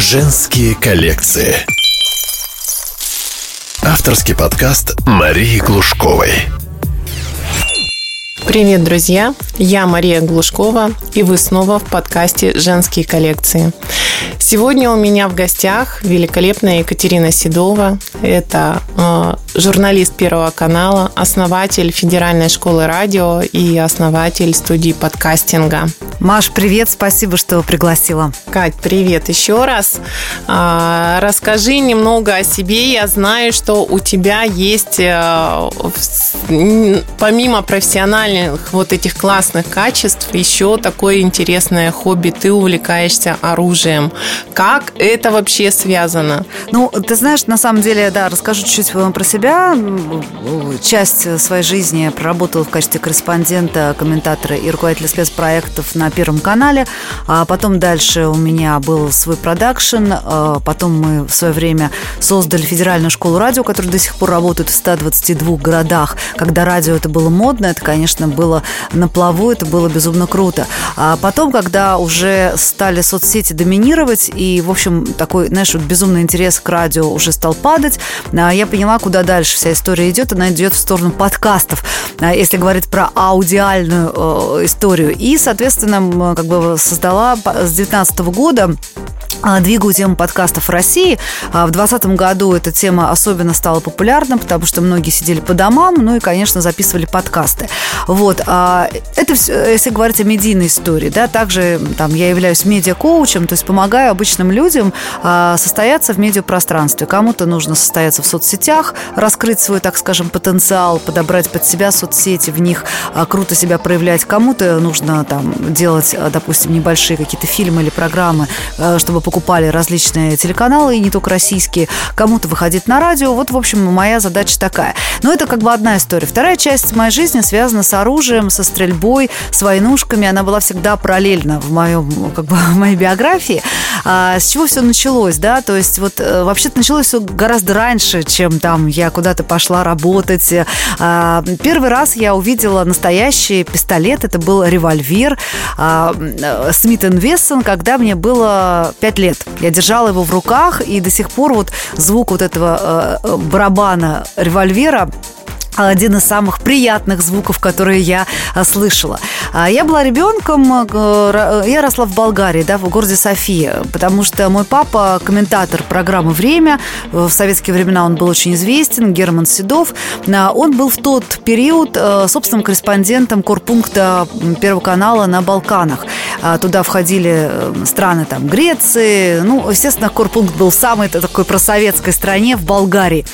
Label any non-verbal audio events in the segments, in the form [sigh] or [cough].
Женские коллекции. Авторский подкаст Марии Глушковой. Привет, друзья! Я Мария Глушкова, и вы снова в подкасте «Женские коллекции». Сегодня у меня в гостях великолепная Екатерина Седова. Это э, журналист Первого канала, основатель Федеральной школы радио и основатель студии подкастинга. Маш, привет, спасибо, что пригласила. Кать, привет еще раз. А, расскажи немного о себе. Я знаю, что у тебя есть, а, помимо профессиональных вот этих классных качеств, еще такое интересное хобби. Ты увлекаешься оружием. Как это вообще связано? Ну, ты знаешь, на самом деле, да, расскажу чуть-чуть про себя. Часть своей жизни проработала в качестве корреспондента, комментатора и руководителя спецпроектов на Первом канале. А потом дальше у меня был свой продакшн. А потом мы в свое время создали федеральную школу радио, которая до сих пор работает в 122 городах. Когда радио это было модно, это, конечно, было на плаву, это было безумно круто. А потом, когда уже стали соцсети доминировать и и, в общем, такой, знаешь, вот безумный интерес к радио уже стал падать. А, я поняла, куда дальше вся история идет. Она идет в сторону подкастов, а, если говорить про аудиальную э, историю. И, соответственно, как бы создала с 2019 года а, двигаю тему подкастов в России. А, в 2020 году эта тема особенно стала популярна, потому что многие сидели по домам, ну и, конечно, записывали подкасты. Вот. Это, если говорить о медийной истории, да, также там, я являюсь медиа-коучем, то есть помогаю обычным людям состояться в медиапространстве. Кому-то нужно состояться в соцсетях, раскрыть свой, так скажем, потенциал, подобрать под себя соцсети, в них круто себя проявлять. Кому-то нужно там делать, допустим, небольшие какие-то фильмы или программы, чтобы покупали различные телеканалы, и не только российские, кому-то выходить на радио. Вот, в общем, моя задача такая. Но это как бы одна история. Вторая часть моей жизни связана с оружием, со стрельбой, с войнушками. Она была всегда параллельна в, моем, как бы, [laughs] в моей биографии. А, с чего все началось, да? То есть вот э, вообще-то началось все гораздо раньше, чем там я куда-то пошла работать. А, первый раз я увидела настоящий пистолет. Это был револьвер Смит Вессон, когда мне было 5 лет. Я держала его в руках, и до сих пор вот звук вот этого э, барабана револьвера один из самых приятных звуков, которые я слышала. А, я была ребенком, э, я росла в Болгарии, да, в городе София, потому что мой папа комментатор программы «Время», в советские времена он был очень известен, Герман Седов. А, он был в тот период э, собственным корреспондентом корпункта Первого канала на Балканах. Туда входили э, страны там Греции, ну, естественно, корпункт был самой такой просоветской стране в Болгарии,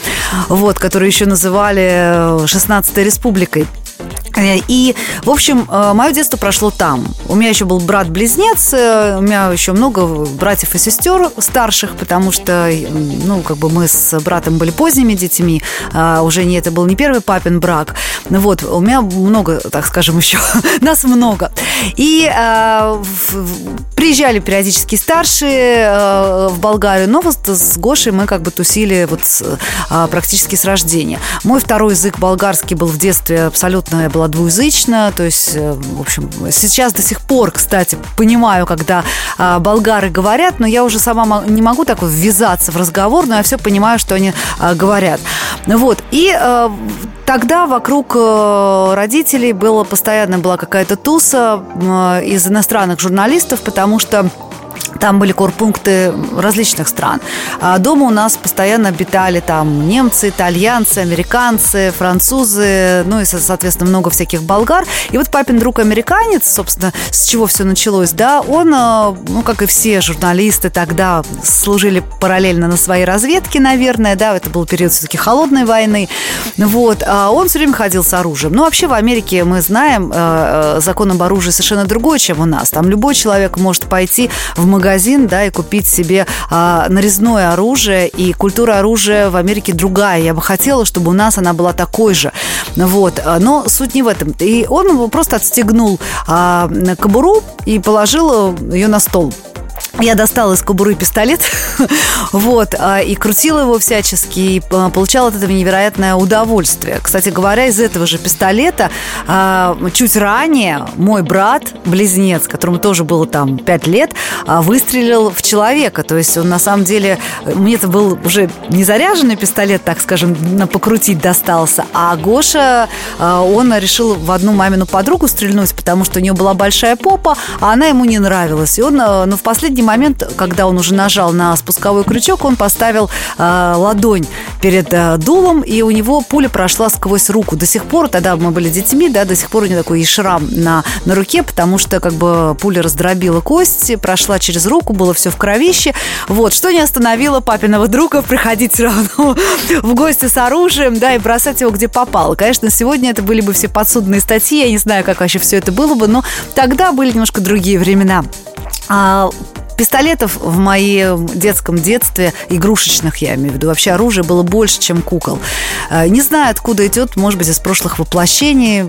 вот, которую еще называли 16-й республикой. Э, и, в общем, э, мое детство прошло там. У меня еще был брат-близнец, э, у меня еще много братьев и сестер старших, потому что, ну, как бы мы с братом были поздними детьми, а уже не это был не первый папин брак. Вот, у меня много, так скажем, [laughs] еще, нас много. И э, приезжали периодически старшие э, в Болгарию, но вот с Гошей мы как бы тусили вот с, э, практически с рождения. Мой второй язык болгарский был в детстве абсолютно, я была двуязычна, то есть, э, в общем, сейчас до сих пор, кстати, понимаю, когда а, болгары говорят, но я уже сама не могу так вот ввязаться в разговор, но я все понимаю, что они а, говорят. Вот, и а, Тогда вокруг родителей было постоянно была какая-то туса из иностранных журналистов, потому что там были корпункты различных стран. А дома у нас постоянно обитали там немцы, итальянцы, американцы, французы, ну и, соответственно, много всяких болгар. И вот папин друг американец, собственно, с чего все началось, да, он, э, ну, как и все журналисты тогда, служили параллельно на своей разведке, наверное, да, это был период все-таки холодной войны. Вот, а он все время ходил с оружием. Ну, вообще в Америке мы знаем, э, э, закон об оружии совершенно другой, чем у нас. Там любой человек может пойти в магазин магазин, да, и купить себе а, нарезное оружие. И культура оружия в Америке другая. Я бы хотела, чтобы у нас она была такой же. Вот. Но суть не в этом. И он просто отстегнул а, кобуру и положил ее на стол. Я достала из кобуры пистолет, [laughs] вот, а, и крутила его всячески, и а, получала от этого невероятное удовольствие. Кстати говоря, из этого же пистолета а, чуть ранее мой брат, близнец, которому тоже было там 5 лет, выстрелил в человека. То есть он на самом деле, мне это был уже не заряженный пистолет, так скажем, на покрутить достался, а Гоша, он решил в одну мамину подругу стрельнуть, потому что у нее была большая попа, а она ему не нравилась. И он, ну, в последний момент, когда он уже нажал на спусковой крючок, он поставил э, ладонь перед э, дулом, и у него пуля прошла сквозь руку. До сих пор, тогда мы были детьми, да, до сих пор у него такой есть шрам на, на руке, потому что как бы пуля раздробила кости, прошла через руку, было все в кровище. Вот, что не остановило папиного друга [laughs] приходить все равно в гости с оружием, да, и бросать его где попало. Конечно, сегодня это были бы все подсудные статьи, я не знаю, как вообще все это было бы, но тогда были немножко другие времена. А Пистолетов в моем детском детстве, игрушечных я имею в виду, вообще оружия было больше, чем кукол. Э, не знаю, откуда идет, может быть, из прошлых воплощений,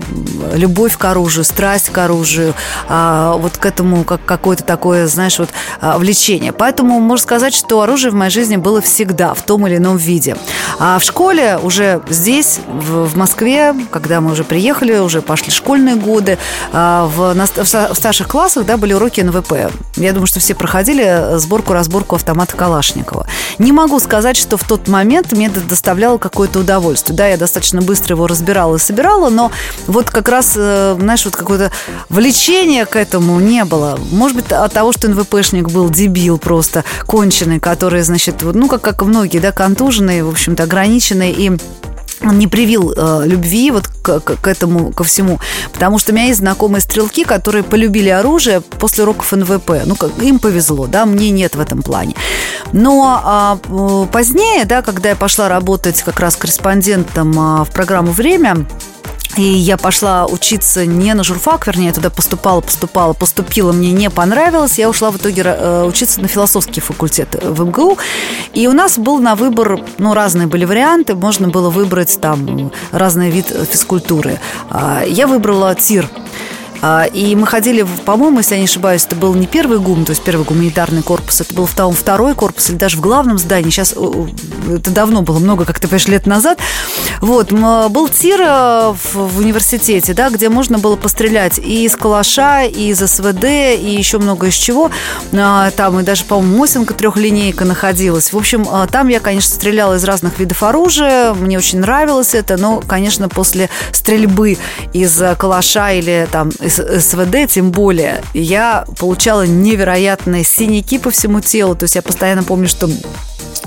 любовь к оружию, страсть к оружию, а, вот к этому как какое-то такое, знаешь, вот а, влечение. Поэтому можно сказать, что оружие в моей жизни было всегда в том или ином виде. А в школе уже здесь, в Москве, когда мы уже приехали, уже пошли школьные годы, а, в, в старших классах да, были уроки НВП. Я думаю, что все проходили проходили сборку-разборку автомата Калашникова. Не могу сказать, что в тот момент мне это доставляло какое-то удовольствие. Да, я достаточно быстро его разбирала и собирала, но вот как раз, э, знаешь, вот какое-то влечение к этому не было. Может быть, от того, что НВПшник был дебил просто, конченый, который, значит, ну, как, как многие, да, контуженные, в общем-то, ограниченные и он не привил э, любви вот к, к, к этому, ко всему. Потому что у меня есть знакомые стрелки, которые полюбили оружие после уроков НВП. Ну, как, им повезло, да, мне нет в этом плане. Но а, позднее, да, когда я пошла работать как раз корреспондентом а, в программу «Время», и я пошла учиться не на журфак, вернее, я туда поступала, поступала, поступила, мне не понравилось. Я ушла в итоге э, учиться на философский факультет в МГУ. И у нас был на выбор, ну, разные были варианты. Можно было выбрать там разный вид физкультуры. А, я выбрала ТИР. А, и мы ходили, по-моему, если я не ошибаюсь, это был не первый ГУМ, то есть первый гуманитарный корпус, это был там второй корпус или даже в главном здании. Сейчас это давно было, много, как ты понимаешь, лет назад. Вот, был тир э, в, университете, да, где можно было пострелять и из калаша, и из СВД, и еще много из чего. А, там и даже, по-моему, Мосинка трехлинейка находилась. В общем, а, там я, конечно, стреляла из разных видов оружия. Мне очень нравилось это, но, конечно, после стрельбы из калаша или там СВД, тем более, я получала невероятные синяки по всему телу. То есть я постоянно помню, что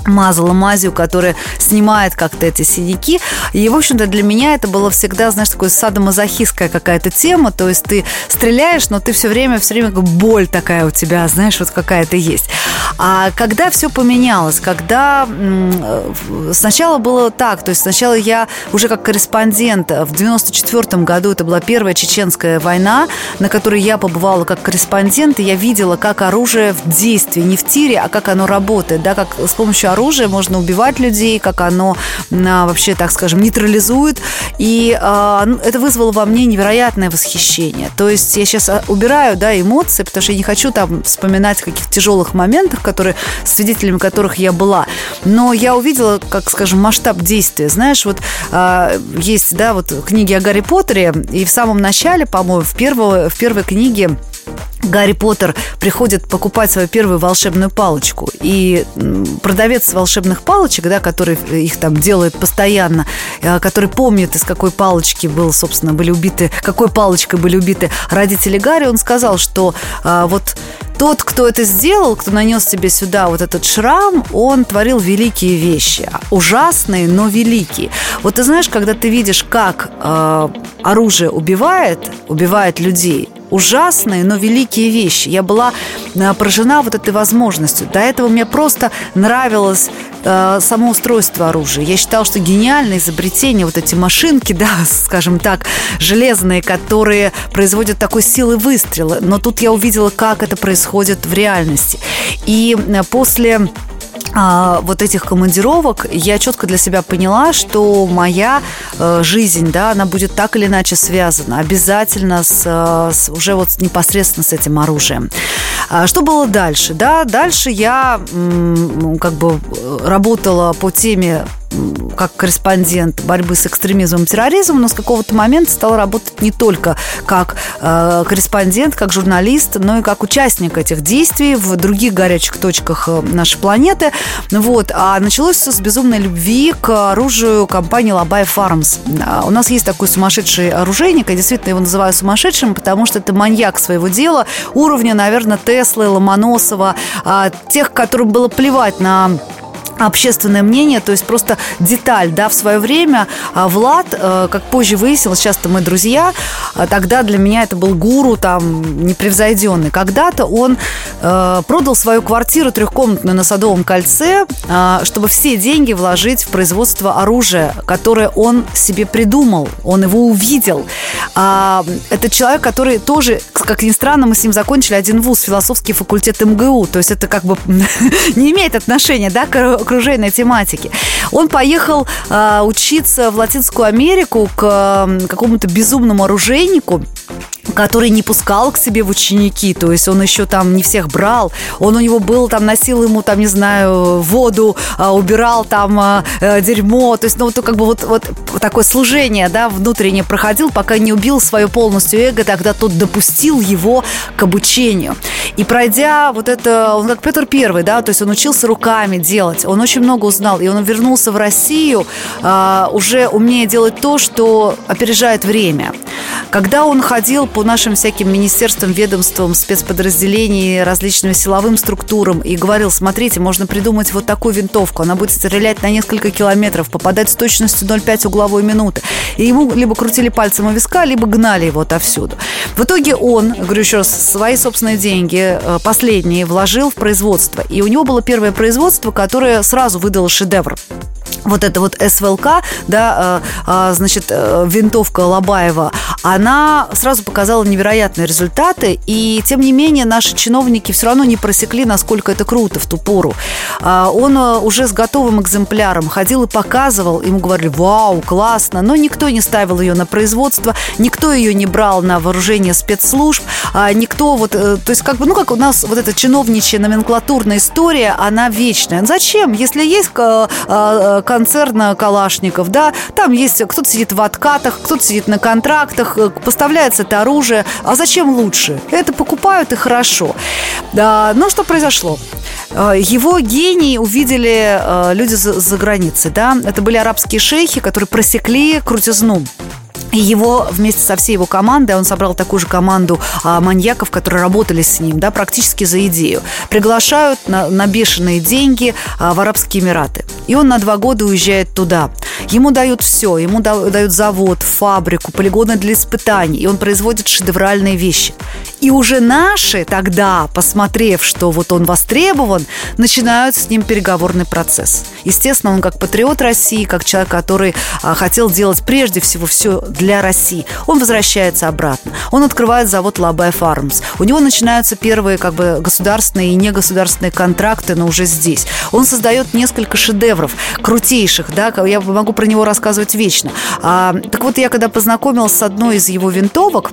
мазала мазью, которая снимает как-то эти синяки. И, в общем-то, для меня это было всегда, знаешь, такое садомазохистская какая-то тема. То есть ты стреляешь, но ты все время, все время как боль такая у тебя, знаешь, вот какая-то есть. А когда все поменялось, когда э, сначала было так, то есть сначала я уже как корреспондент в 94 году, это была первая чеченская война, на которой я побывала как корреспондент, и я видела, как оружие в действии, не в тире, а как оно работает, да, как с помощью оружия можно убивать людей, как оно а, вообще, так скажем, нейтрализует. И а, ну, это вызвало во мне невероятное восхищение. То есть я сейчас а, убираю да, эмоции, потому что я не хочу там вспоминать каких-то тяжелых моментах, которые, свидетелями которых я была. Но я увидела, как, скажем, масштаб действия. Знаешь, вот есть, да, вот книги о Гарри Поттере, и в самом начале, по-моему, в, первого, в первой книге Гарри Поттер приходит покупать свою первую волшебную палочку. И продавец волшебных палочек, да, который их там делает постоянно, э, который помнит, из какой палочки был, собственно, были убиты, какой палочкой были убиты родители Гарри, он сказал, что а, вот тот, кто это сделал, кто нанес себе сюда вот этот шрам, он творил великие вещи. Ужасные, но великие. Вот ты знаешь, когда ты видишь, как э, оружие убивает, убивает людей, ужасные, но великие вещи. Я была э, поражена вот этой возможностью. До этого мне просто нравилось э, само устройство оружия. Я считала, что гениальное изобретение, вот эти машинки, [laughs] да, скажем так, железные, которые производят такой силы выстрела. Но тут я увидела, как это происходит в реальности. И э, после а, вот этих командировок я четко для себя поняла, что моя э, жизнь, да, она будет так или иначе связана обязательно с, э, с уже вот непосредственно с этим оружием. А что было дальше? Да, дальше я м, как бы э, работала по теме как корреспондент борьбы с экстремизмом и терроризмом, но с какого-то момента стал работать не только как э, корреспондент, как журналист, но и как участник этих действий в других горячих точках э, нашей планеты. Вот. А началось все с безумной любви к оружию компании Лабай Фармс. А у нас есть такой сумасшедший оружейник, я действительно его называю сумасшедшим, потому что это маньяк своего дела, уровня, наверное, Теслы, Ломоносова, а, тех, которым было плевать на общественное мнение, то есть просто деталь, да, в свое время а, Влад, э, как позже выяснилось, сейчас-то мы друзья, а, тогда для меня это был гуру там непревзойденный. Когда-то он э, продал свою квартиру трехкомнатную на Садовом кольце, а, чтобы все деньги вложить в производство оружия, которое он себе придумал, он его увидел. Это человек, который тоже, как ни странно, мы с ним закончили один вуз, философский факультет МГУ, то есть это как бы [laughs] не имеет отношения, да, к окруженной тематики. Он поехал э, учиться в Латинскую Америку к э, какому-то безумному оружейнику, который не пускал к себе в ученики, то есть он еще там не всех брал, он у него был там, носил ему там, не знаю, воду, а, убирал там а, э, дерьмо, то есть, ну, то как бы вот, вот такое служение, да, внутреннее проходил, пока не убил свое полностью эго, тогда тот допустил его к обучению. И пройдя вот это, он как Петр Первый, да, то есть он учился руками делать, он очень много узнал, и он вернулся в Россию а, уже умея делать то, что опережает время. Когда он ходил по нашим всяким министерствам, ведомствам, спецподразделениям, различным силовым структурам и говорил, смотрите, можно придумать вот такую винтовку, она будет стрелять на несколько километров, попадать с точностью 0,5 угловой минуты. И ему либо крутили пальцем у виска, либо гнали его отовсюду. В итоге он, говорю еще раз, свои собственные деньги, э, последние, вложил в производство. И у него было первое производство, которое сразу выдало шедевр вот эта вот СВЛК, да, э, э, значит, э, винтовка Лобаева, она сразу показала невероятные результаты, и тем не менее наши чиновники все равно не просекли, насколько это круто в ту пору. Он уже с готовым экземпляром ходил и показывал, ему говорили, вау, классно, но никто не ставил ее на производство, никто ее не брал на вооружение спецслужб, а, никто вот, то есть как бы, ну как у нас вот эта чиновничья номенклатурная история, она вечная. Зачем, если есть концерна Калашников, да, там есть, кто-то сидит в откатах, кто-то сидит на контрактах, э, поставляется это оружие. А зачем лучше? Это покупают и хорошо. Да, но что произошло? Э, его гений увидели э, люди за, за границей, да, это были арабские шейхи, которые просекли крутизну и его вместе со всей его командой, он собрал такую же команду а, маньяков, которые работали с ним, да, практически за идею. Приглашают на, на бешеные деньги а, в Арабские Эмираты. И он на два года уезжает туда. Ему дают все. Ему дают завод, фабрику, полигоны для испытаний. И он производит шедевральные вещи. И уже наши тогда, посмотрев, что вот он востребован, начинают с ним переговорный процесс. Естественно, он как патриот России, как человек, который а, хотел делать прежде всего все для России, он возвращается обратно. Он открывает завод Лабай Фармс. У него начинаются первые как бы государственные и негосударственные контракты, но уже здесь. Он создает несколько шедевров, крутейших, да, я могу про него рассказывать вечно. А, так вот, я когда познакомилась с одной из его винтовок,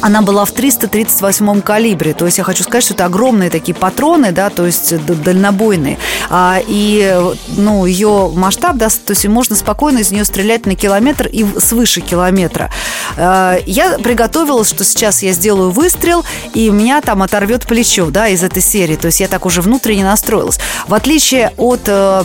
она была в 338 калибре. То есть я хочу сказать, что это огромные такие патроны, да, то есть дальнобойные. А, и ну, ее масштаб, да, то есть можно спокойно из нее стрелять на километр и свыше километра. А, я приготовилась, что сейчас я сделаю выстрел, и меня там оторвет плечо, да, из этой серии. То есть я так уже внутренне настроилась. В отличие от э,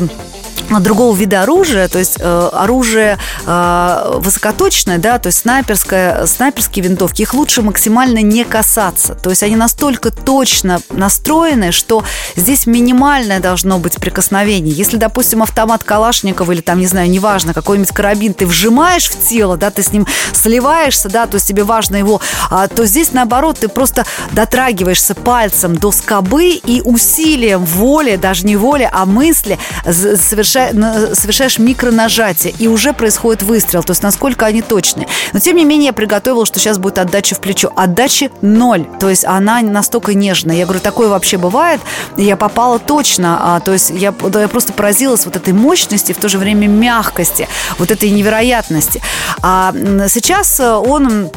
другого вида оружия, то есть э, оружие э, высокоточное, да, то есть снайперское, снайперские винтовки, их лучше максимально не касаться. То есть они настолько точно настроены, что здесь минимальное должно быть прикосновение. Если, допустим, автомат Калашникова или там, не знаю, неважно, какой-нибудь карабин ты вжимаешь в тело, да, ты с ним сливаешься, да, то есть тебе важно его, а, то здесь наоборот ты просто дотрагиваешься пальцем до скобы и усилием воли, даже не воли, а мысли совершенно совершаешь микронажатие, и уже происходит выстрел. То есть насколько они точны. Но тем не менее я приготовила, что сейчас будет отдача в плечо. Отдачи ноль. То есть она настолько нежная. Я говорю, такое вообще бывает. Я попала точно. А, то есть я, да, я просто поразилась вот этой мощности, в то же время мягкости, вот этой невероятности. А сейчас он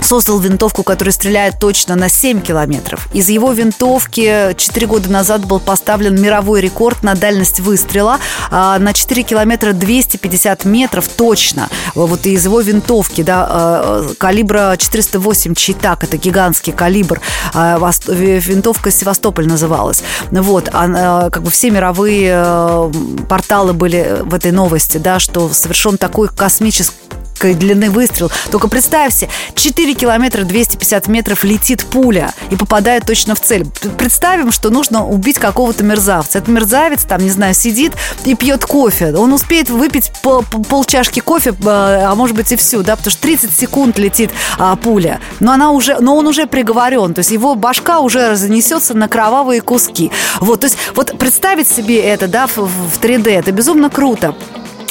создал винтовку, которая стреляет точно на 7 километров. Из его винтовки 4 года назад был поставлен мировой рекорд на дальность выстрела а, на 4 километра 250 метров точно. Вот из его винтовки, да, а, калибра 408 Читак, это гигантский калибр. А, винтовка Севастополь называлась. Вот, как бы все мировые э, порталы были в этой новости, да, что совершен такой космический длины выстрел. Только представьте, 4 километра 250 метров летит пуля и попадает точно в цель. Представим, что нужно убить какого-то мерзавца. Этот мерзавец там, не знаю, сидит и пьет кофе. Он успеет выпить пол, пол чашки кофе, а, а может быть и всю, да, потому что 30 секунд летит а, пуля. Но она уже, но он уже приговорен, то есть его башка уже разнесется на кровавые куски. Вот, то есть вот представить себе это, да, в, в 3D, это безумно круто.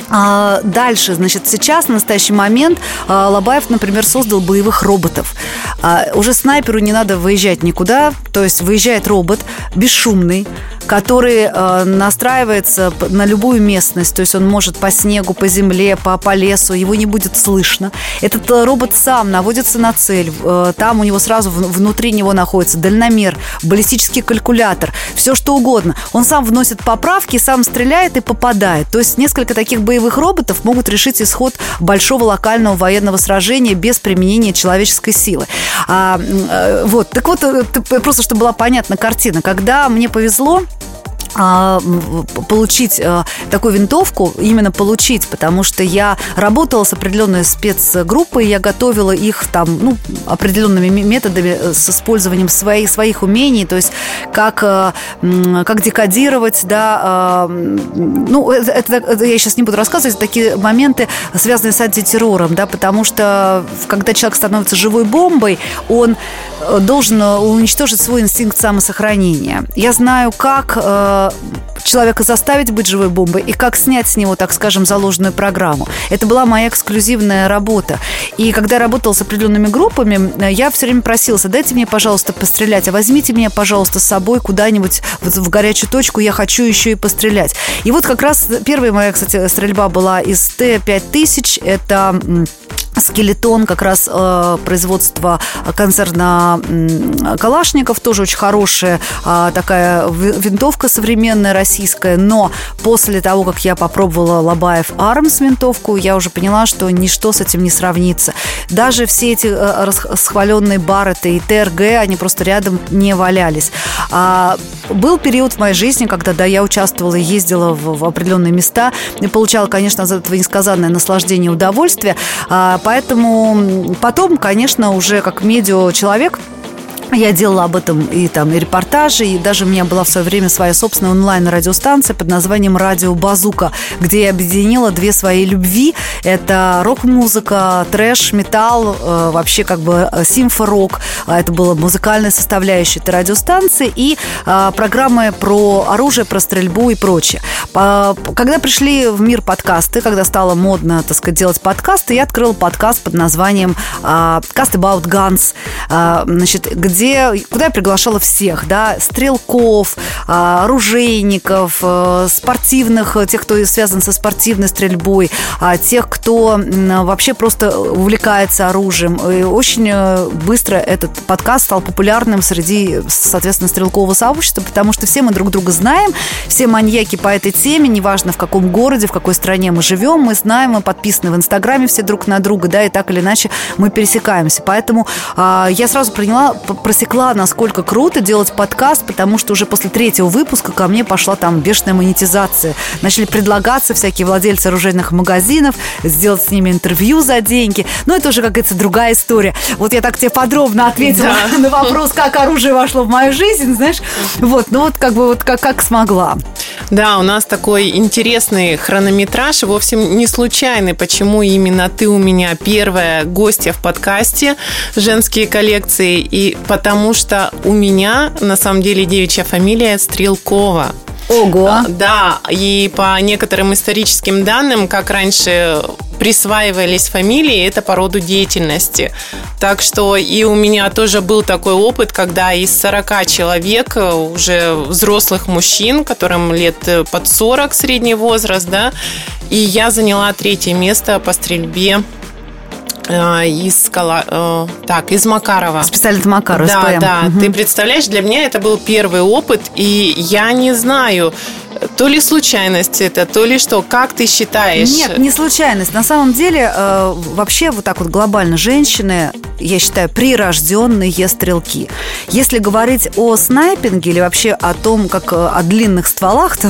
А, дальше, значит, сейчас, в настоящий момент, а, Лобаев, например, создал боевых роботов. А, уже снайперу не надо выезжать никуда, то есть выезжает робот, бесшумный, который настраивается на любую местность, то есть он может по снегу, по земле, по, по лесу, его не будет слышно. Этот э, робот сам наводится на цель, э, там у него сразу внутри него находится дальномер, баллистический калькулятор, все что угодно. Он сам вносит поправки, сам стреляет и попадает. То есть несколько таких боевых роботов могут решить исход большого локального военного сражения без применения человеческой силы. А, э, вот, так вот, э, просто чтобы была понятна картина. Когда мне повезло, получить а, такую винтовку, именно получить, потому что я работала с определенной спецгруппой, я готовила их там, ну, определенными методами э, с использованием своих, своих умений, то есть как, э, как декодировать, да, а, ну, это, это я сейчас не буду рассказывать, такие моменты, связанные с антитеррором, да, потому что когда человек становится живой бомбой, он э, должен уничтожить свой инстинкт самосохранения. Я знаю, как うん。Человека заставить быть живой бомбой и как снять с него, так скажем, заложенную программу. Это была моя эксклюзивная работа. И когда я работала с определенными группами, я все время просился, дайте мне, пожалуйста, пострелять, а возьмите меня, пожалуйста, с собой куда-нибудь в горячую точку, я хочу еще и пострелять. И вот как раз первая моя, кстати, стрельба была из Т-5000, это скелетон как раз э, производства концерна э, Калашников, тоже очень хорошая э, такая винтовка современная российская, но после того, как я попробовала Лобаев Армс винтовку, я уже поняла, что ничто с этим не сравнится. Даже все эти э, расхваленные Барреты и ТРГ, они просто рядом не валялись. А, был период в моей жизни, когда да, я участвовала и ездила в, в определенные места и получала, конечно, от этого несказанное наслаждение и удовольствие. А, Поэтому потом, конечно, уже как медиа-человек я делала об этом и там и репортажи, и даже у меня была в свое время своя собственная онлайн-радиостанция под названием «Радио Базука», где я объединила две свои любви. Это рок-музыка, трэш, металл, э, вообще как бы э, симфорок. А это была музыкальная составляющая этой радиостанции и э, программы про оружие, про стрельбу и прочее. Когда пришли в мир подкасты, когда стало модно, так сказать, делать подкасты, я открыла подкаст под названием «Cast About Guns», значит, где где, куда я приглашала всех, да, стрелков, а, оружейников, э, спортивных, тех, кто связан со спортивной стрельбой, а, тех, кто вообще просто увлекается оружием. И очень э, быстро этот подкаст стал популярным среди, соответственно, стрелкового сообщества, потому что все мы друг друга знаем, все маньяки по этой теме, неважно в каком городе, в какой стране мы живем, мы знаем, мы подписаны в Инстаграме все друг на друга, да, и так или иначе мы пересекаемся. Поэтому а, я сразу приняла, просекла, насколько круто делать подкаст, потому что уже после третьего выпуска ко мне пошла там бешеная монетизация. Начали предлагаться всякие владельцы оружейных магазинов, сделать с ними интервью за деньги. Но это уже, как говорится, другая история. Вот я так тебе подробно ответила да. [laughs] на вопрос, как оружие вошло в мою жизнь, знаешь. Вот, ну вот как бы вот как, как смогла. Да, у нас такой интересный хронометраж, вовсе не случайный, почему именно ты у меня первая гостья в подкасте «Женские коллекции», и потому что у меня, на самом деле, девичья фамилия Стрелкова. Ого! А, Да, и по некоторым историческим данным, как раньше присваивались фамилии, это по роду деятельности. Так что и у меня тоже был такой опыт, когда из 40 человек, э, уже взрослых мужчин, которым лет э, под 40 средний возраст, да, и я заняла третье место по стрельбе из Кала... э, так, из Макарова. С пистолета Макарова, Да, СПМ. да. Мгм. Ты представляешь, для меня это был первый опыт, и я не знаю, то ли случайность это, то ли что. Как ты считаешь? Нет, не случайность. На самом деле, э, вообще вот так вот глобально женщины, я считаю, прирожденные стрелки. Если говорить о снайпинге или вообще о том, как э, о длинных стволах, то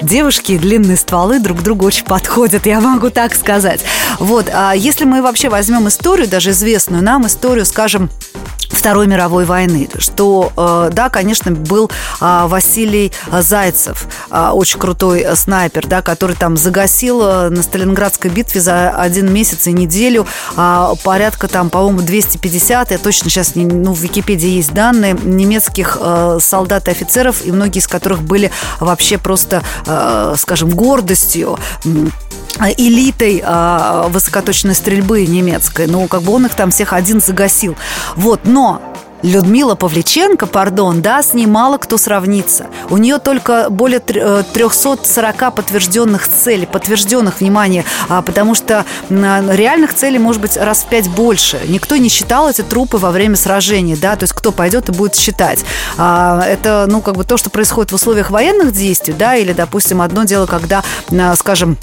девушки и длинные стволы друг другу очень подходят, я могу так сказать. Вот, а если мы вообще возьмем историю, даже известную нам историю, скажем, Второй мировой войны, что, э, да, конечно, был а, Василий Зайцев, а, очень крутой э, снайпер, да, который там загасил э, на Сталинградской битве за один месяц и неделю а, порядка там, по-моему, 250, я точно сейчас, не- ну, в Википедии есть данные, немецких э, солдат и офицеров, и многие из которых были вообще просто, э, скажем, гордостью элитой а, высокоточной стрельбы немецкой. Ну, как бы он их там всех один загасил. Вот, но Людмила Павличенко, пардон, да, с ней мало кто сравнится. У нее только более тр- э, 340 подтвержденных целей, подтвержденных, внимание, а, потому что м, реальных целей может быть раз в пять больше. Никто не считал эти трупы во время сражений, да, то есть кто пойдет и будет считать. А, Это, ну, как бы то, что происходит в условиях военных действий, да, или, допустим, одно дело, когда, а, скажем,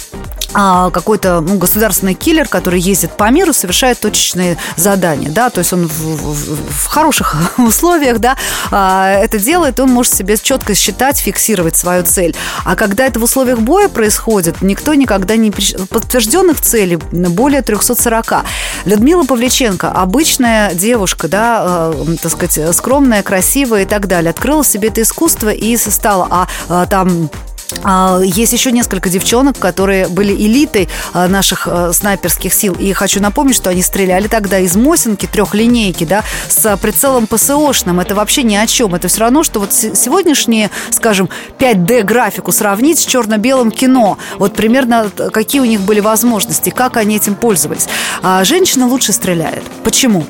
а, какой-то ну, государственный киллер, который ездит по миру, совершает точечные задания, да, то есть он в, в- в хороших [laughs] условиях, да, а, это делает, он может себе четко считать, фиксировать свою цель. А когда это в условиях боя происходит, никто никогда не... Подтвержденных целей более 340. Людмила Павличенко, обычная девушка, да, э, так сказать, скромная, красивая и так далее, открыла себе это искусство и стала, а, а, там а, Есть еще несколько девчонок, которые были элитой а, наших а, снайперских сил. И хочу напомнить, что они стреляли тогда из Мосинки, трехлинейки, да, с прицелом ПСОшным. Это вообще ни о чем. Это все равно, что вот се- сегодняшние, скажем, 5D-графику сравнить с черно-белым кино. Вот примерно какие у них были возможности, как они этим пользовались. А женщина лучше стреляет. Почему?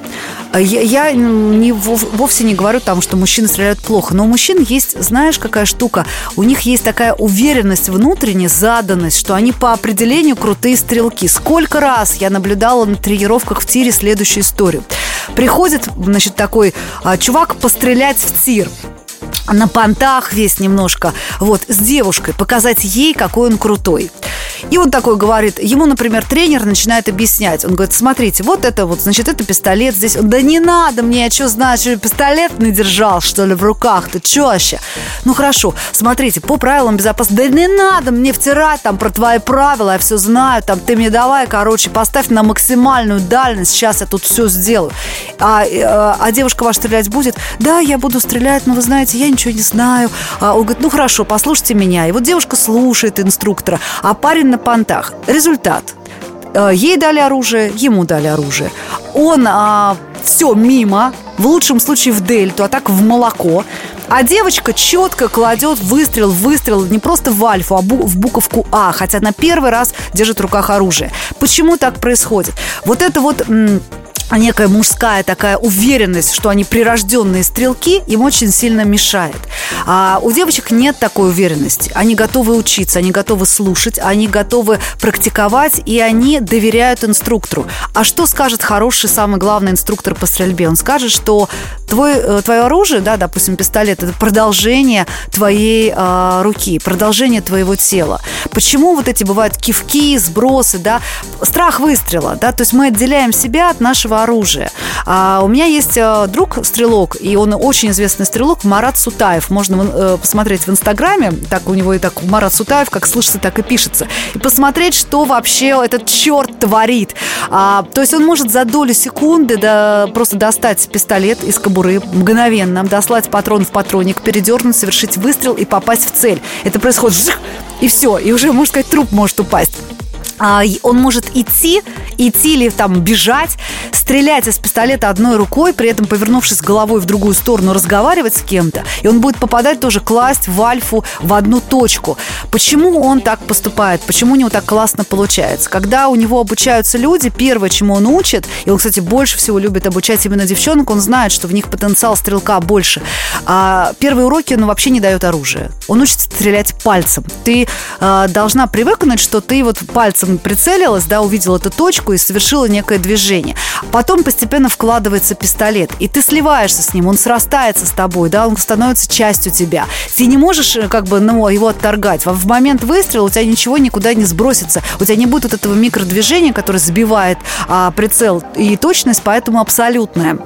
Я, я не, вов- вовсе не говорю там, что мужчины стреляют плохо, но у мужчин есть, знаешь, какая штука? У них есть такая уверенность внутренняя, заданность, что они по определению крутые стрелки. Сколько раз я наблюдала на тренировках в тире следующую историю. Приходит, значит, такой а, чувак пострелять в тир на понтах весь немножко, вот, с девушкой, показать ей, какой он крутой. И он такой говорит, ему, например, тренер начинает объяснять. Он говорит, смотрите, вот это вот, значит, это пистолет здесь. Он, да не надо мне, я что знаю, что пистолет не держал, что ли, в руках, ты что вообще? Ну, хорошо, смотрите, по правилам безопасности, да не надо мне втирать там про твои правила, я все знаю, там, ты мне давай, короче, поставь на максимальную дальность, сейчас я тут все сделаю. А, э, а девушка ваша стрелять будет? Да, я буду стрелять, но вы знаете, я ничего не знаю. А он говорит, ну хорошо, послушайте меня. И вот девушка слушает инструктора, а парень на понтах. Результат. Э, Ей дали оружие, ему дали оружие. Он все мимо, в лучшем случае в дельту, а так в молоко. А девочка четко кладет выстрел, выстрел не просто в альфу, а бу- в буковку А, хотя на первый раз держит в руках оружие. Почему так происходит? Вот это вот м, некая мужская такая уверенность, что они прирожденные стрелки, им очень сильно мешает. А у девочек нет такой уверенности. Они готовы учиться, они готовы слушать, они готовы практиковать, и они доверяют инструктору. А что скажет хороший, самый главный инструктор по стрельбе? Он скажет, что твой, э, твое оружие, да, допустим, пистолет, это продолжение твоей э, руки, продолжение твоего тела. Почему вот эти бывают кивки, сбросы, да, страх выстрела, да, то есть мы отделяем себя от нашего оружия. А у меня есть э, друг стрелок, и он очень известный стрелок, Марат Сутаев. Можно э, посмотреть в Инстаграме, так у него и так Марат Сутаев, как слышится, так и пишется, и посмотреть, что вообще этот черт творит. А, то есть он может за долю секунды да, просто достать пистолет из кобуры, мгновенно дослать патрон в патронник, передернуть, совершить выстрел и попасть в цель. Это происходит жих, [laughs] и все, и уже, можно сказать, труп может упасть. А, он может идти, идти или там бежать, стрелять из пистолета одной рукой, при этом повернувшись головой в другую сторону, разговаривать с кем-то, и он будет попадать тоже, класть в альфу в одну точку. Почему он так поступает? Почему у него так классно получается? Когда у него обучаются люди, первое, чему он учит, и он, кстати, больше всего любит обучать именно девчонок, он знает, что в них потенциал стрелка больше. А первые уроки он вообще не дает оружие. Он учится стрелять пальцем. Ты э, должна привыкнуть, что ты вот пальцем прицелилась, да, увидела эту точку и совершила некое движение. Потом постепенно вкладывается пистолет, и ты сливаешься с ним, он срастается с тобой, да, он становится частью тебя. Ты не можешь э, как бы ну, его отторгать. В момент выстрела у тебя ничего никуда не сбросится. У тебя не будет вот этого микродвижения, которое сбивает а, прицел и точность, поэтому абсолютная.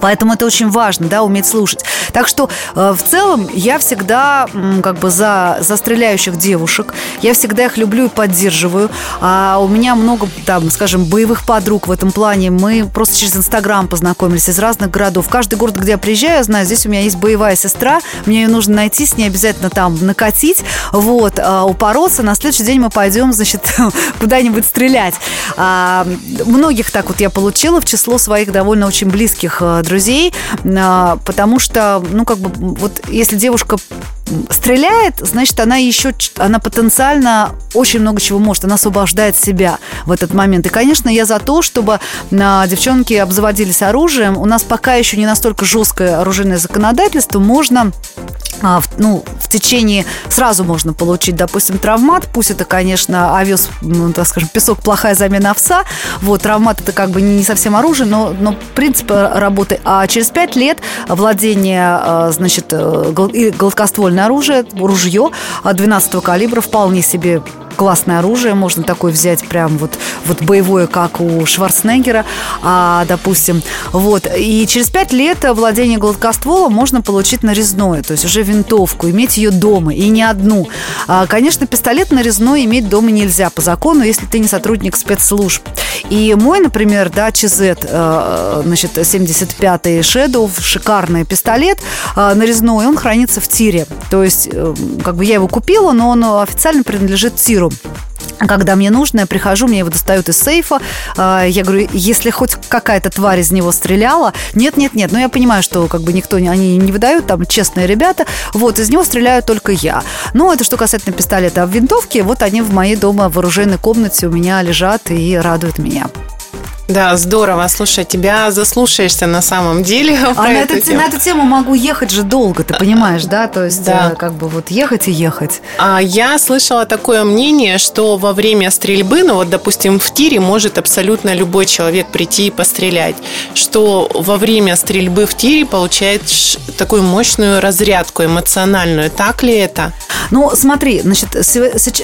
Поэтому это очень важно, да, уметь слушать. Так что э, в целом я всегда как бы за, за стреляющих девушек. Я всегда их люблю и поддерживаю. А у меня много, там, скажем, боевых подруг в этом плане. Мы просто через Инстаграм познакомились из разных городов. Каждый город, где я приезжаю, я знаю, здесь у меня есть боевая сестра. Мне ее нужно найти, с ней обязательно там накатить, вот, а, упороться. На следующий день мы пойдем, значит, [laughs] куда-нибудь стрелять. А, многих так вот я получила в число своих довольно очень близких э, друзей, а, потому что, ну, как бы, вот если девушка стреляет, значит, она еще, она потенциально очень много чего может. Она освобождает себя в этот момент. И, конечно, я за то, чтобы а, девчонки обзаводились оружием. У нас пока еще не настолько жесткое оружейное законодательство. Можно а, ну, в течение сразу можно получить, допустим, травмат. Пусть это, конечно, овес, ну, так скажем, песок плохая замена овса. Вот, травмат это как бы не совсем оружие, но, но принцип работы. А через пять лет владение, а, значит, э, гладкоствольное оружие, ружье 12 калибра вполне себе классное оружие, можно такое взять прям вот, вот боевое, как у Шварценеггера, а, допустим. Вот. И через пять лет владение гладкостволом можно получить нарезное, то есть уже винтовку, иметь ее дома, и не одну. А, конечно, пистолет нарезной иметь дома нельзя по закону, если ты не сотрудник спецслужб. И мой, например, да, ЧЗ, э, значит, 75-й Shadow, шикарный пистолет э, нарезной, он хранится в тире. То есть, э, как бы я его купила, но он официально принадлежит тиру. Когда мне нужно, я прихожу, мне его достают из сейфа. А, я говорю, если хоть какая-то тварь из него стреляла, нет, нет, нет. Но я понимаю, что как бы никто, они не выдают, там честные ребята. Вот, из него стреляю только я. Но это что касательно пистолета. А в винтовке, вот они в моей дома в оружейной комнате у меня лежат и радуют меня. Да, здорово. Слушай, тебя заслушаешься на самом деле. [laughs] А на эту, тему. на эту тему могу ехать же долго, ты понимаешь, да? То есть, да. Э, как бы вот ехать и ехать. А я слышала такое мнение, что во время стрельбы, ну вот, допустим, в тире может абсолютно любой человек прийти и пострелять, что во время стрельбы в тире получает такую мощную разрядку эмоциональную. Так ли это? Ну, смотри, значит,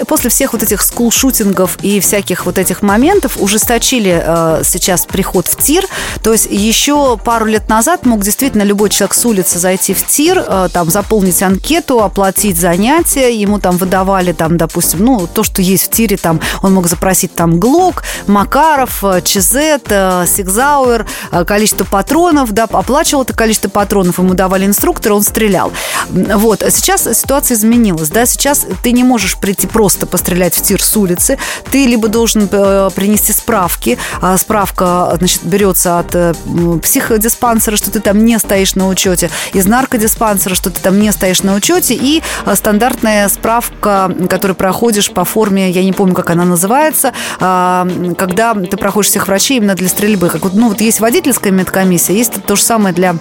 после всех вот этих скулшутингов и всяких вот этих моментов ужесточили э, сейчас приход в тир. То есть еще пару лет назад мог действительно любой человек с улицы зайти в тир, э, там заполнить анкету, оплатить занятия, ему там выдавали там, допустим, ну, то, что есть в тире, там он мог запросить там Глок, Макаров, э, ЧЗ, э, Сигзауэр, количество патронов, да, оплачивал это количество патронов, ему давали инструктора, он стрелял. Вот. Сейчас ситуация изменилась, да, сейчас ты не можешь прийти просто пострелять в тир с улицы, ты либо должен принести справки справка, значит, берется от э, психодиспансера, что ты там не стоишь на учете, из наркодиспансера, что ты там не стоишь на учете, и э, стандартная справка, которую проходишь по форме, я не помню, как она называется, а, когда ты проходишь всех врачей именно для стрельбы. Как вот, ну, вот есть водительская медкомиссия, есть то же самое для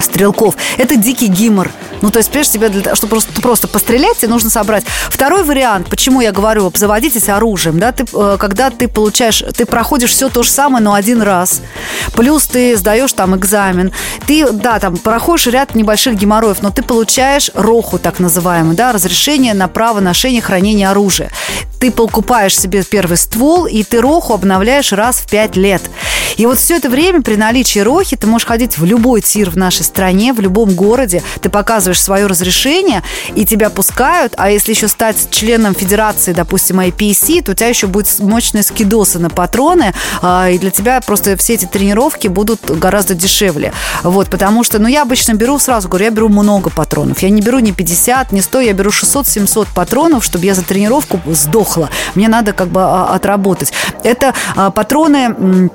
стрелков. Это дикий гимор. Ну, то есть, понимаешь, тебе для того, чтобы просто, просто пострелять, тебе нужно собрать. Второй вариант, почему я говорю, обзаводитесь оружием, да, ты, э, когда ты получаешь, ты проходишь все то же самое, но один раз. Плюс ты сдаешь там экзамен. Ты, да, там проходишь ряд небольших геморроев, но ты получаешь роху, так называемый, да, разрешение на право ношения, хранения оружия. Ты покупаешь себе первый ствол, и ты роху обновляешь раз в пять лет. И вот все это время при наличии рохи ты можешь ходить в любой тир в нашей стране, в любом городе. Ты показываешь свое разрешение, и тебя пускают. А если еще стать членом федерации, допустим, IPC, то у тебя еще будет мощные скидосы на патроны, а, и для тебя просто все эти тренировки будут гораздо дешевле. Вот, потому что, ну, я обычно беру, сразу говорю, я беру много патронов. Я не беру ни 50, ни 100, я беру 600-700 патронов, чтобы я за тренировку сдохла. Мне надо как бы а, отработать. Это а, патроны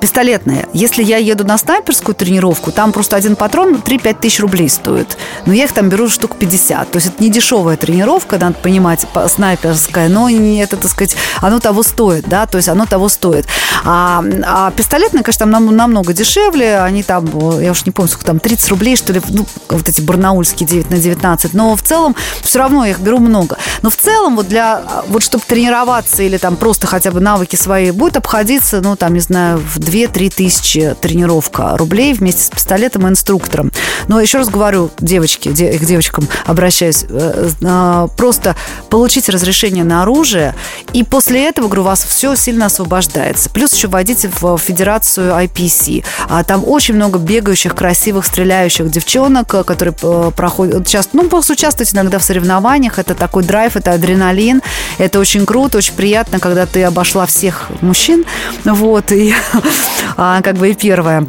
пистолетные. Если я еду на снайперскую тренировку, там просто один патрон 3-5 тысяч рублей стоит. Но я их там беру штук 50. То есть это не дешевая тренировка, надо понимать, снайперская, но это, так сказать, оно того стоит, да, то есть оно того стоит. А, а пистолетные, конечно, там нам, намного дешевле, они там, я уж не помню, сколько там, 30 рублей, что ли, ну, вот эти барнаульские 9 на 19, но в целом все равно я их беру много. Но в целом вот для, вот чтобы тренироваться или там просто хотя бы навыки свои, будет обходиться, ну, там, не знаю, в 2-3 тысячи тренировка рублей вместе с пистолетом и инструктором. Но еще раз говорю, девочки, к девочкам обращаюсь, э, э, просто получите разрешение на оружие, и после этого, говорю, вас все сильно освобождается. Плюс еще войдите в федерацию IPC. А там очень много бегающих, красивых, стреляющих девчонок, э, которые проходят, сейчас, ну, просто участвуют иногда в соревнованиях. Это такой драйв, это адреналин. Это очень круто, очень приятно, когда ты обошла всех мужчин. Вот, и [laughs] а, как бы и первое.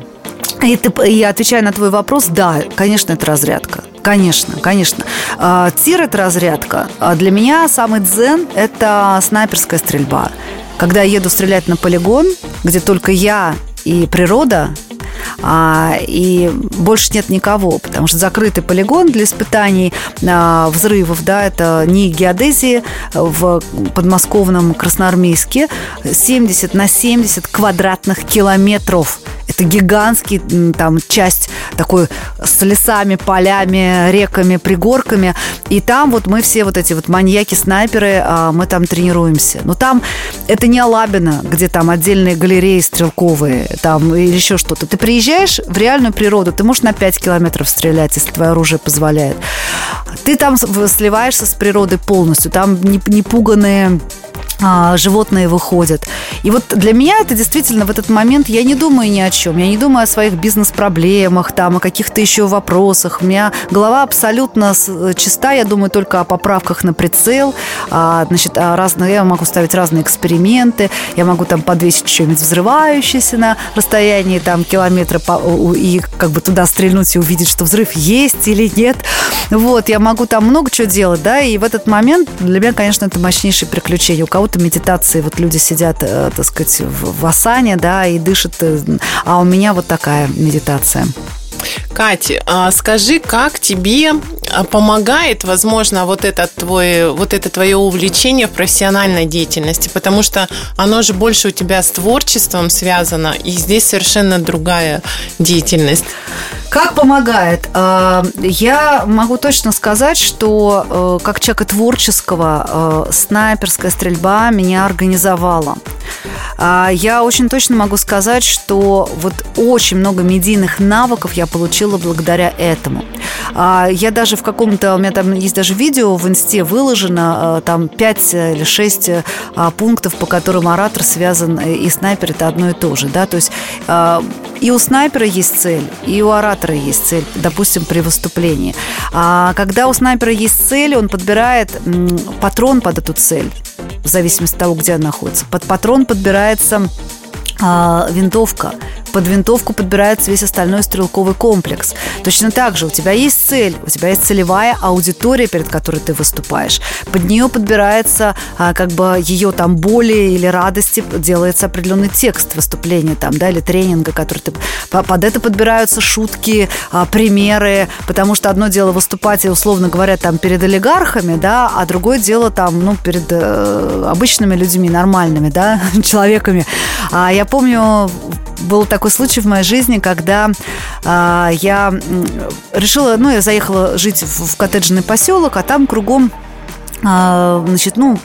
И, ты, и отвечая на твой вопрос, да, конечно, это разрядка. Конечно, конечно. А, тир – это разрядка. А для меня самый дзен – это снайперская стрельба. Когда я еду стрелять на полигон, где только я и природа, а, и больше нет никого, потому что закрытый полигон для испытаний а, взрывов, да, это не геодезии в подмосковном Красноармейске, 70 на 70 квадратных километров это гигантский там часть такой с лесами, полями, реками, пригорками. И там вот мы все вот эти вот маньяки-снайперы, а, мы там тренируемся. Но там это не Алабина, где там отдельные галереи стрелковые там или еще что-то. Ты приезжаешь в реальную природу, ты можешь на 5 километров стрелять, если твое оружие позволяет. Ты там сливаешься с природой полностью. Там не, не пуганные животные выходят. И вот для меня это действительно в этот момент я не думаю ни о чем. Я не думаю о своих бизнес-проблемах, там, о каких-то еще вопросах. У меня голова абсолютно э, чиста. Я думаю только о поправках на прицел. А, значит, о разных, я могу ставить разные эксперименты. Я могу там подвесить что-нибудь взрывающееся на расстоянии там километра по, и как бы туда стрельнуть и увидеть, что взрыв есть или нет. Вот, я могу там много чего делать, да, и в этот момент для меня, конечно, это мощнейшее приключение. У кого-то медитации, вот люди сидят, э, так сказать, в, асане, да, и дышат, э, а у меня вот такая медитация. Катя, а скажи, как тебе а, помогает, возможно, вот это, твой, вот это твое увлечение в профессиональной деятельности, потому что оно же больше у тебя с творчеством связано, и здесь совершенно другая деятельность. Как помогает? А, я могу точно сказать, что э, как человека творческого э, снайперская стрельба меня организовала. А, я очень точно могу сказать, что вот очень много медийных навыков я получила благодаря этому. А, я даже в каком-то, у меня там есть даже видео в инсте выложено, а, там 5 или 6 пунктов, по которым оратор связан и снайпер это одно и то же, да, то есть и у снайпера есть цель, и у оратора есть цель, допустим, при выступлении. А когда у снайпера есть цель, он подбирает патрон под эту цель в зависимости от того, где она находится. Под патрон подбирается а, винтовка, под винтовку подбирается весь остальной стрелковый комплекс. Точно так же у тебя есть цель, у тебя есть целевая аудитория, перед которой ты выступаешь. Под нее подбирается а, как бы ее там боли или радости, делается определенный текст выступления там, да, или тренинга, который ты... Под это подбираются шутки, а, примеры, потому что одно дело выступать, и, условно говоря, там перед олигархами, да, а другое дело там, ну, перед э, обычными людьми, нормальными, да, [laughs] человеками. А я помню, был такой случай в моей жизни, когда э, я решила, ну, я заехала жить в, в коттеджный поселок, а там кругом э, значит, ну,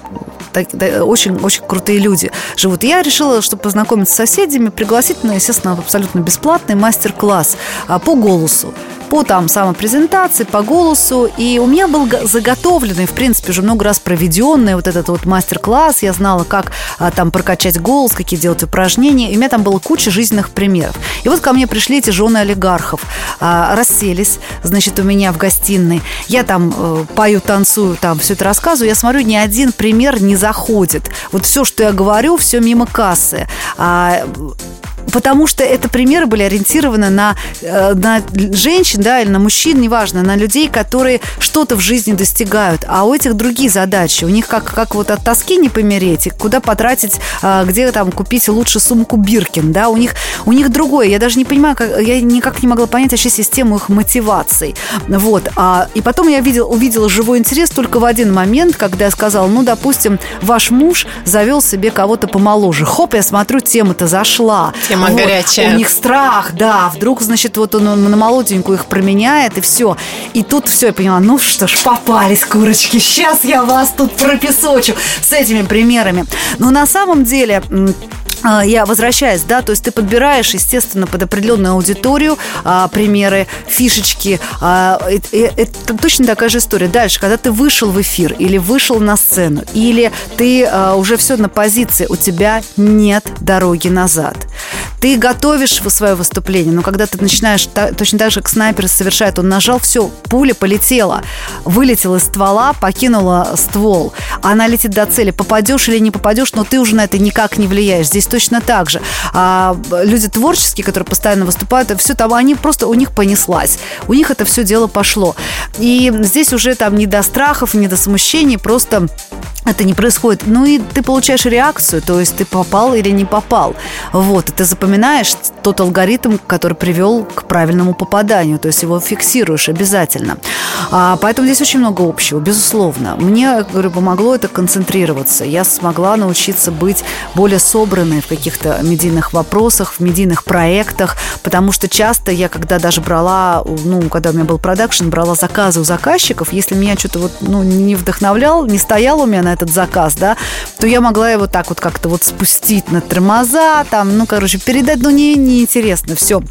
очень-очень крутые люди живут. я решила, чтобы познакомиться с соседями, пригласить, ну, естественно, абсолютно бесплатный мастер-класс по голосу по там самопрезентации, по голосу. И у меня был заготовленный, в принципе, уже много раз проведенный вот этот вот мастер-класс. Я знала, как а, там прокачать голос, какие делать упражнения. И у меня там была куча жизненных примеров. И вот ко мне пришли эти жены олигархов. А, расселись, значит, у меня в гостиной. Я там э, пою, танцую, там все это рассказываю. Я смотрю, ни один пример не заходит. Вот все, что я говорю, все мимо кассы. А, потому что это примеры были ориентированы на, э, на женщин, да, или на мужчин, неважно, на людей, которые что-то в жизни достигают. А у этих другие задачи. У них как, как вот от тоски не помереть, куда потратить, э, где там купить лучше сумку Биркин, да, у них, у них другое. Я даже не понимаю, как, я никак не могла понять вообще систему их мотиваций. Вот. А, и потом я видел, увидела живой интерес только в один момент, когда я сказала, ну, допустим, ваш муж завел себе кого-то помоложе. Хоп, я смотрю, тема-то зашла. Тема вот. горячая. У них страх, да. Вдруг, значит, вот он, он на молоденькую их променяет, и все. И тут все, я поняла, ну что ж, попались курочки. Сейчас я вас тут пропесочу с этими примерами. Но на самом деле я возвращаюсь, да, то есть ты подбираешь, естественно, под определенную аудиторию а, примеры, фишечки. А, это, это точно такая же история. Дальше, когда ты вышел в эфир или вышел на сцену, или ты а, уже все на позиции, у тебя нет дороги назад. Ты готовишь свое выступление, но когда ты начинаешь та, точно так же, как снайпер совершает, он нажал, все, пуля полетела, вылетела из ствола, покинула ствол. Она летит до цели. Попадешь или не попадешь, но ты уже на это никак не влияешь. Здесь точно так же. А люди творческие, которые постоянно выступают, все там, они просто, у них понеслась. У них это все дело пошло. И здесь уже там не до страхов, не до смущений, просто это не происходит. Ну и ты получаешь реакцию, то есть ты попал или не попал. Вот, и ты запоминаешь тот алгоритм, который привел к правильному попаданию, то есть его фиксируешь обязательно. А, поэтому здесь очень много общего, безусловно. Мне, говорю, помогло это концентрироваться. Я смогла научиться быть более собранной в каких-то медийных вопросах, в медийных проектах, потому что часто я, когда даже брала, ну, когда у меня был продакшн, брала заказы у заказчиков, если меня что-то вот, ну, не вдохновлял, не стоял у меня на этот заказ, да, то я могла его так вот как-то вот спустить на тормоза, там, ну, короче, передать, ну, не, неинтересно, все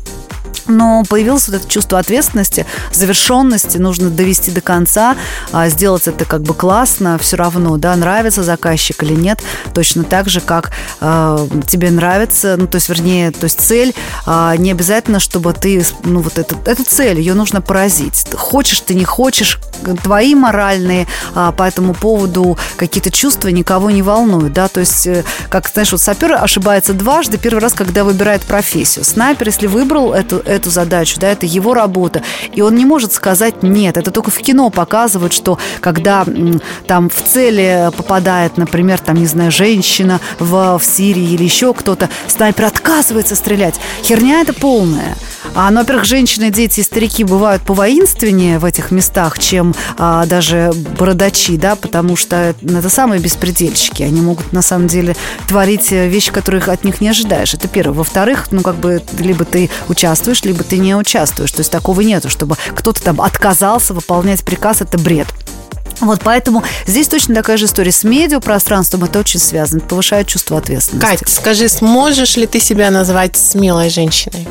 но появилось вот это чувство ответственности, завершенности, нужно довести до конца, а сделать это как бы классно, все равно, да, нравится заказчик или нет, точно так же, как э, тебе нравится, ну, то есть, вернее, то есть цель, э, не обязательно, чтобы ты, ну, вот эту, эту цель, ее нужно поразить. Хочешь ты, не хочешь, твои моральные э, по этому поводу какие-то чувства никого не волнуют, да, то есть, э, как, знаешь, вот сапер ошибается дважды, первый раз, когда выбирает профессию. Снайпер, если выбрал эту, эту задачу, да, это его работа. И он не может сказать нет. Это только в кино показывают, что когда там в цели попадает, например, там, не знаю, женщина в, в Сирии или еще кто-то, снайпер отказывается стрелять. Херня это полная. А, ну, во-первых, женщины, дети и старики бывают повоинственнее в этих местах, чем а, даже бородачи, да, потому что это самые беспредельщики. Они могут, на самом деле, творить вещи, которых от них не ожидаешь. Это первое. Во-вторых, ну, как бы, либо ты участвуешь, либо ты не участвуешь. То есть такого нету, чтобы кто-то там отказался выполнять приказ. Это бред. Вот поэтому здесь точно такая же история. С медиапространством это очень связано. Повышает чувство ответственности. Кать, скажи, сможешь ли ты себя назвать смелой женщиной?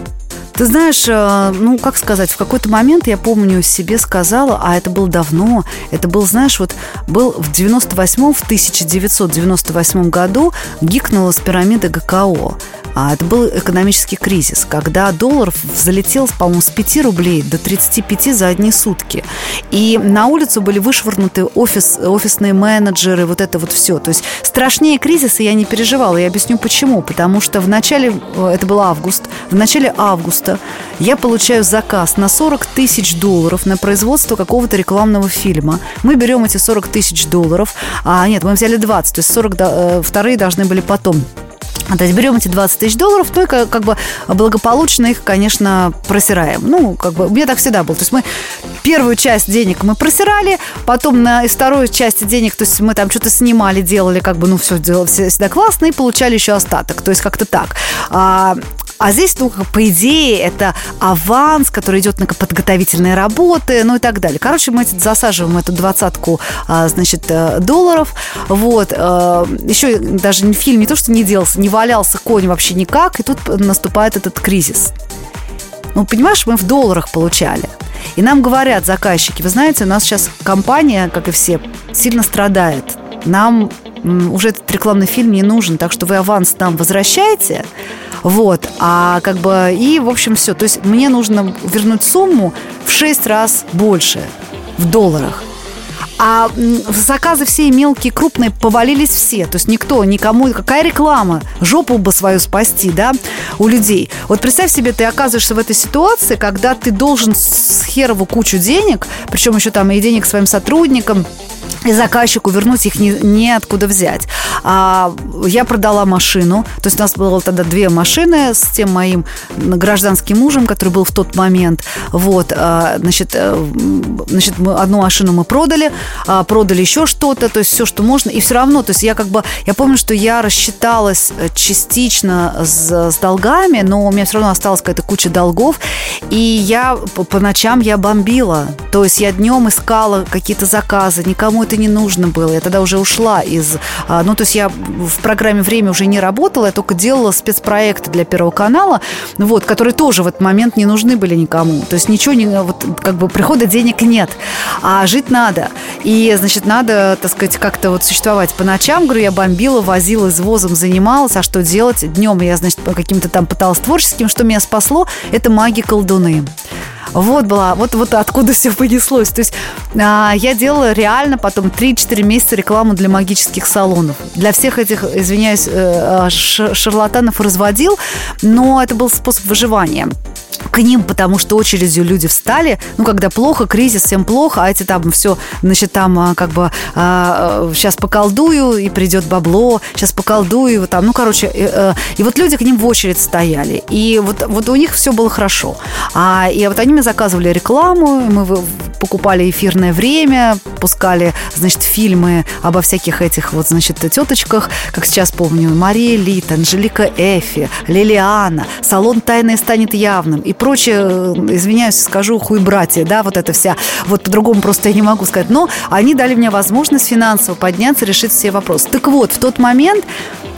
Ты знаешь, э, ну, как сказать, в какой-то момент, я помню, себе сказала, а это было давно, это был, знаешь, вот был в 98-м, в 1998 году гикнула с пирамиды ГКО. А это был экономический кризис, когда доллар залетел, по-моему, с 5 рублей до 35 за одни сутки. И на улицу были вышвырнуты офис, офисные менеджеры, вот это вот все. То есть страшнее кризиса я не переживала. Я объясню почему. Потому что в начале, э, это был август, в начале августа я получаю заказ на 40 тысяч долларов на производство какого-то рекламного фильма. Мы берем эти 40 тысяч долларов, а нет, мы взяли 20, то есть 40 э, вторые должны были потом а, то есть берем эти 20 тысяч долларов, то и как, как бы благополучно их, конечно, просираем. Ну, как бы, у меня так всегда было. То есть мы первую часть денег мы просирали, потом на из второй части денег, то есть мы там что-то снимали, делали, как бы, ну, все, делали всегда классно, и получали еще остаток. То есть как-то так. А, а здесь, ну, по идее, это аванс, который идет на подготовительные работы, ну и так далее. Короче, мы засаживаем эту двадцатку, а, значит, э, долларов. Вот. Э, Еще даже фильм не то, что не делался, не валялся конь вообще никак, и тут наступает этот кризис. Ну, понимаешь, мы в долларах получали. И нам говорят заказчики, вы знаете, у нас сейчас компания, как и все, сильно страдает. Нам уже этот рекламный фильм не нужен, так что вы аванс нам возвращаете, вот, а как бы, и, в общем, все. То есть мне нужно вернуть сумму в 6 раз больше в долларах. А заказы все мелкие, крупные повалились все. То есть никто, никому, какая реклама? Жопу бы свою спасти, да, у людей. Вот представь себе, ты оказываешься в этой ситуации, когда ты должен с херову кучу денег, причем еще там и денег своим сотрудникам, и заказчику вернуть их не, не откуда взять. А, я продала машину, то есть у нас было тогда две машины с тем моим гражданским мужем, который был в тот момент. Вот, а, значит, а, значит мы, одну машину мы продали, а, продали еще что-то, то есть все, что можно, и все равно, то есть я как бы, я помню, что я рассчиталась э, частично с, с долгами, но у меня все равно осталась какая-то куча долгов, и я по ночам я бомбила, то есть я днем искала какие-то заказы, никому это не нужно было. Я тогда уже ушла из... А, ну, то есть я в программе «Время» уже не работала, я только делала спецпроекты для Первого канала, вот, которые тоже в этот момент не нужны были никому. То есть ничего не... Вот, как бы прихода денег нет, а жить надо. И, значит, надо, так сказать, как-то вот существовать по ночам. Говорю, я бомбила, возила, извозом занималась, а что делать? Днем я, значит, каким-то там пыталась творческим. Что меня спасло? Это маги-колдуны. Вот была, вот, вот откуда все понеслось. То есть а, я делала реально потом 3-4 месяца рекламу для магических салонов. Для всех этих, извиняюсь, э, а, шарлатанов разводил, но это был способ выживания к ним, потому что очередью люди встали, ну, когда плохо, кризис, всем плохо, а эти там все, значит, там а, как бы а, сейчас поколдую, и придет бабло, сейчас поколдую, там, ну, короче, и, э, и вот люди к ним в очередь стояли, и вот, вот у них все было хорошо. А, и вот они мне заказывали рекламу, мы покупали эфирное время, пускали, значит, фильмы обо всяких этих вот, значит, теточках, как сейчас помню, Мария Лит, Анжелика Эфи, Лилиана, салон «Тайное станет явным» и прочее, э, извиняюсь, скажу, хуй братья, да, вот это вся, вот по-другому просто я не могу сказать, но они дали мне возможность финансово подняться, решить все вопросы. Так вот, в тот момент,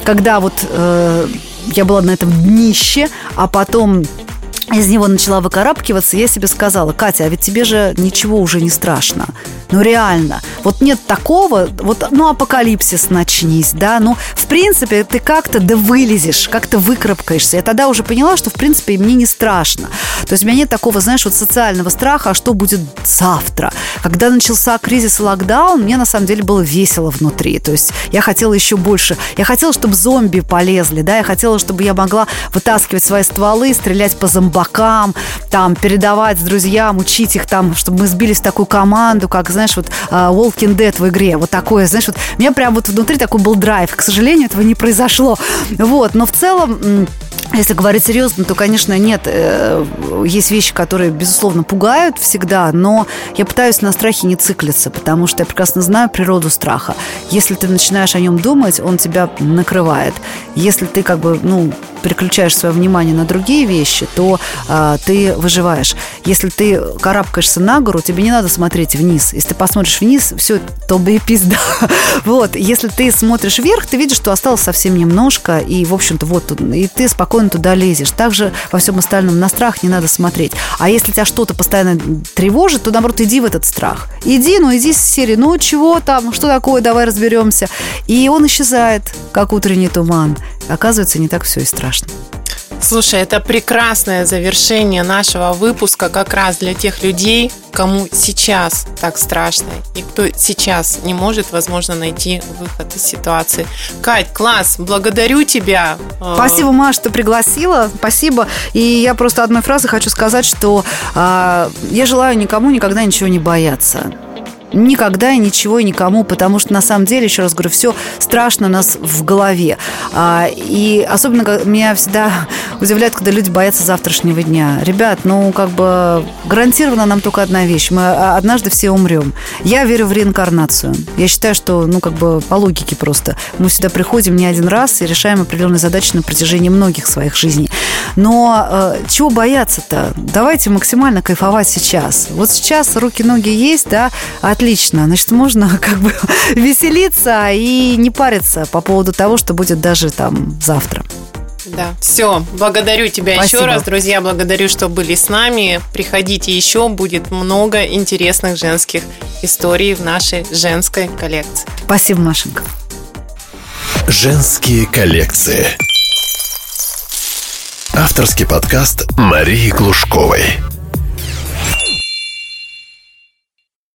когда вот э, я была на этом днище, а потом из него начала выкарабкиваться, я себе сказала, Катя, а ведь тебе же ничего уже не страшно. Ну, реально. Вот нет такого, вот, ну, апокалипсис начнись, да, ну, в принципе, ты как-то да вылезешь, как-то выкрапкаешься. Я тогда уже поняла, что, в принципе, мне не страшно. То есть у меня нет такого, знаешь, вот социального страха, а что будет завтра. Когда начался кризис и локдаун, мне, на самом деле, было весело внутри. То есть я хотела еще больше. Я хотела, чтобы зомби полезли, да, я хотела, чтобы я могла вытаскивать свои стволы, стрелять по зомбакам, там, передавать друзьям, учить их там, чтобы мы сбились в такую команду, как, знаешь, вот uh, Walking Dead в игре, вот такое, знаешь, вот у меня прям вот внутри такой был драйв. К сожалению, этого не произошло. Вот, но в целом если говорить серьезно, то, конечно, нет. Э, есть вещи, которые, безусловно, пугают всегда, но я пытаюсь на страхе не циклиться, потому что я прекрасно знаю природу страха. Если ты начинаешь о нем думать, он тебя накрывает. Если ты как бы, ну, переключаешь свое внимание на другие вещи, то а, ты выживаешь. Если ты карабкаешься на гору, тебе не надо смотреть вниз. Если ты посмотришь вниз, все, то бы и пизда. [laughs] Вот. Если ты смотришь вверх, ты видишь, что осталось совсем немножко, и, в общем-то, вот, и ты спокойно туда лезешь. Также во всем остальном на страх не надо смотреть. А если тебя что-то постоянно тревожит, то, наоборот, иди в этот страх. Иди, ну, иди с серии, ну, чего там, что такое, давай разберемся. И он исчезает, как утренний туман. Оказывается, не так все и страшно. Слушай, это прекрасное завершение нашего выпуска как раз для тех людей, кому сейчас так страшно и кто сейчас не может, возможно, найти выход из ситуации. Кать, класс, благодарю тебя. Спасибо, Маш, что пригласила. Спасибо. И я просто одной фразой хочу сказать, что э, я желаю никому никогда ничего не бояться никогда и ничего и никому, потому что на самом деле, еще раз говорю, все страшно у нас в голове. А, и особенно меня всегда [laughs] удивляет, когда люди боятся завтрашнего дня. Ребят, ну как бы гарантированно нам только одна вещь. Мы однажды все умрем. Я верю в реинкарнацию. Я считаю, что, ну как бы по логике просто. Мы сюда приходим не один раз и решаем определенные задачи на протяжении многих своих жизней. Но э, чего бояться-то? Давайте максимально кайфовать сейчас. Вот сейчас руки-ноги есть, да, от отлично. Значит, можно [laughs] как бы веселиться и не париться по поводу того, что будет даже там завтра. Да, все. Благодарю тебя Спасибо. еще раз, друзья. Благодарю, что были с нами. Приходите еще, будет много интересных женских историй в нашей женской коллекции. Спасибо, Машенька. Женские коллекции. Авторский подкаст Марии Глушковой.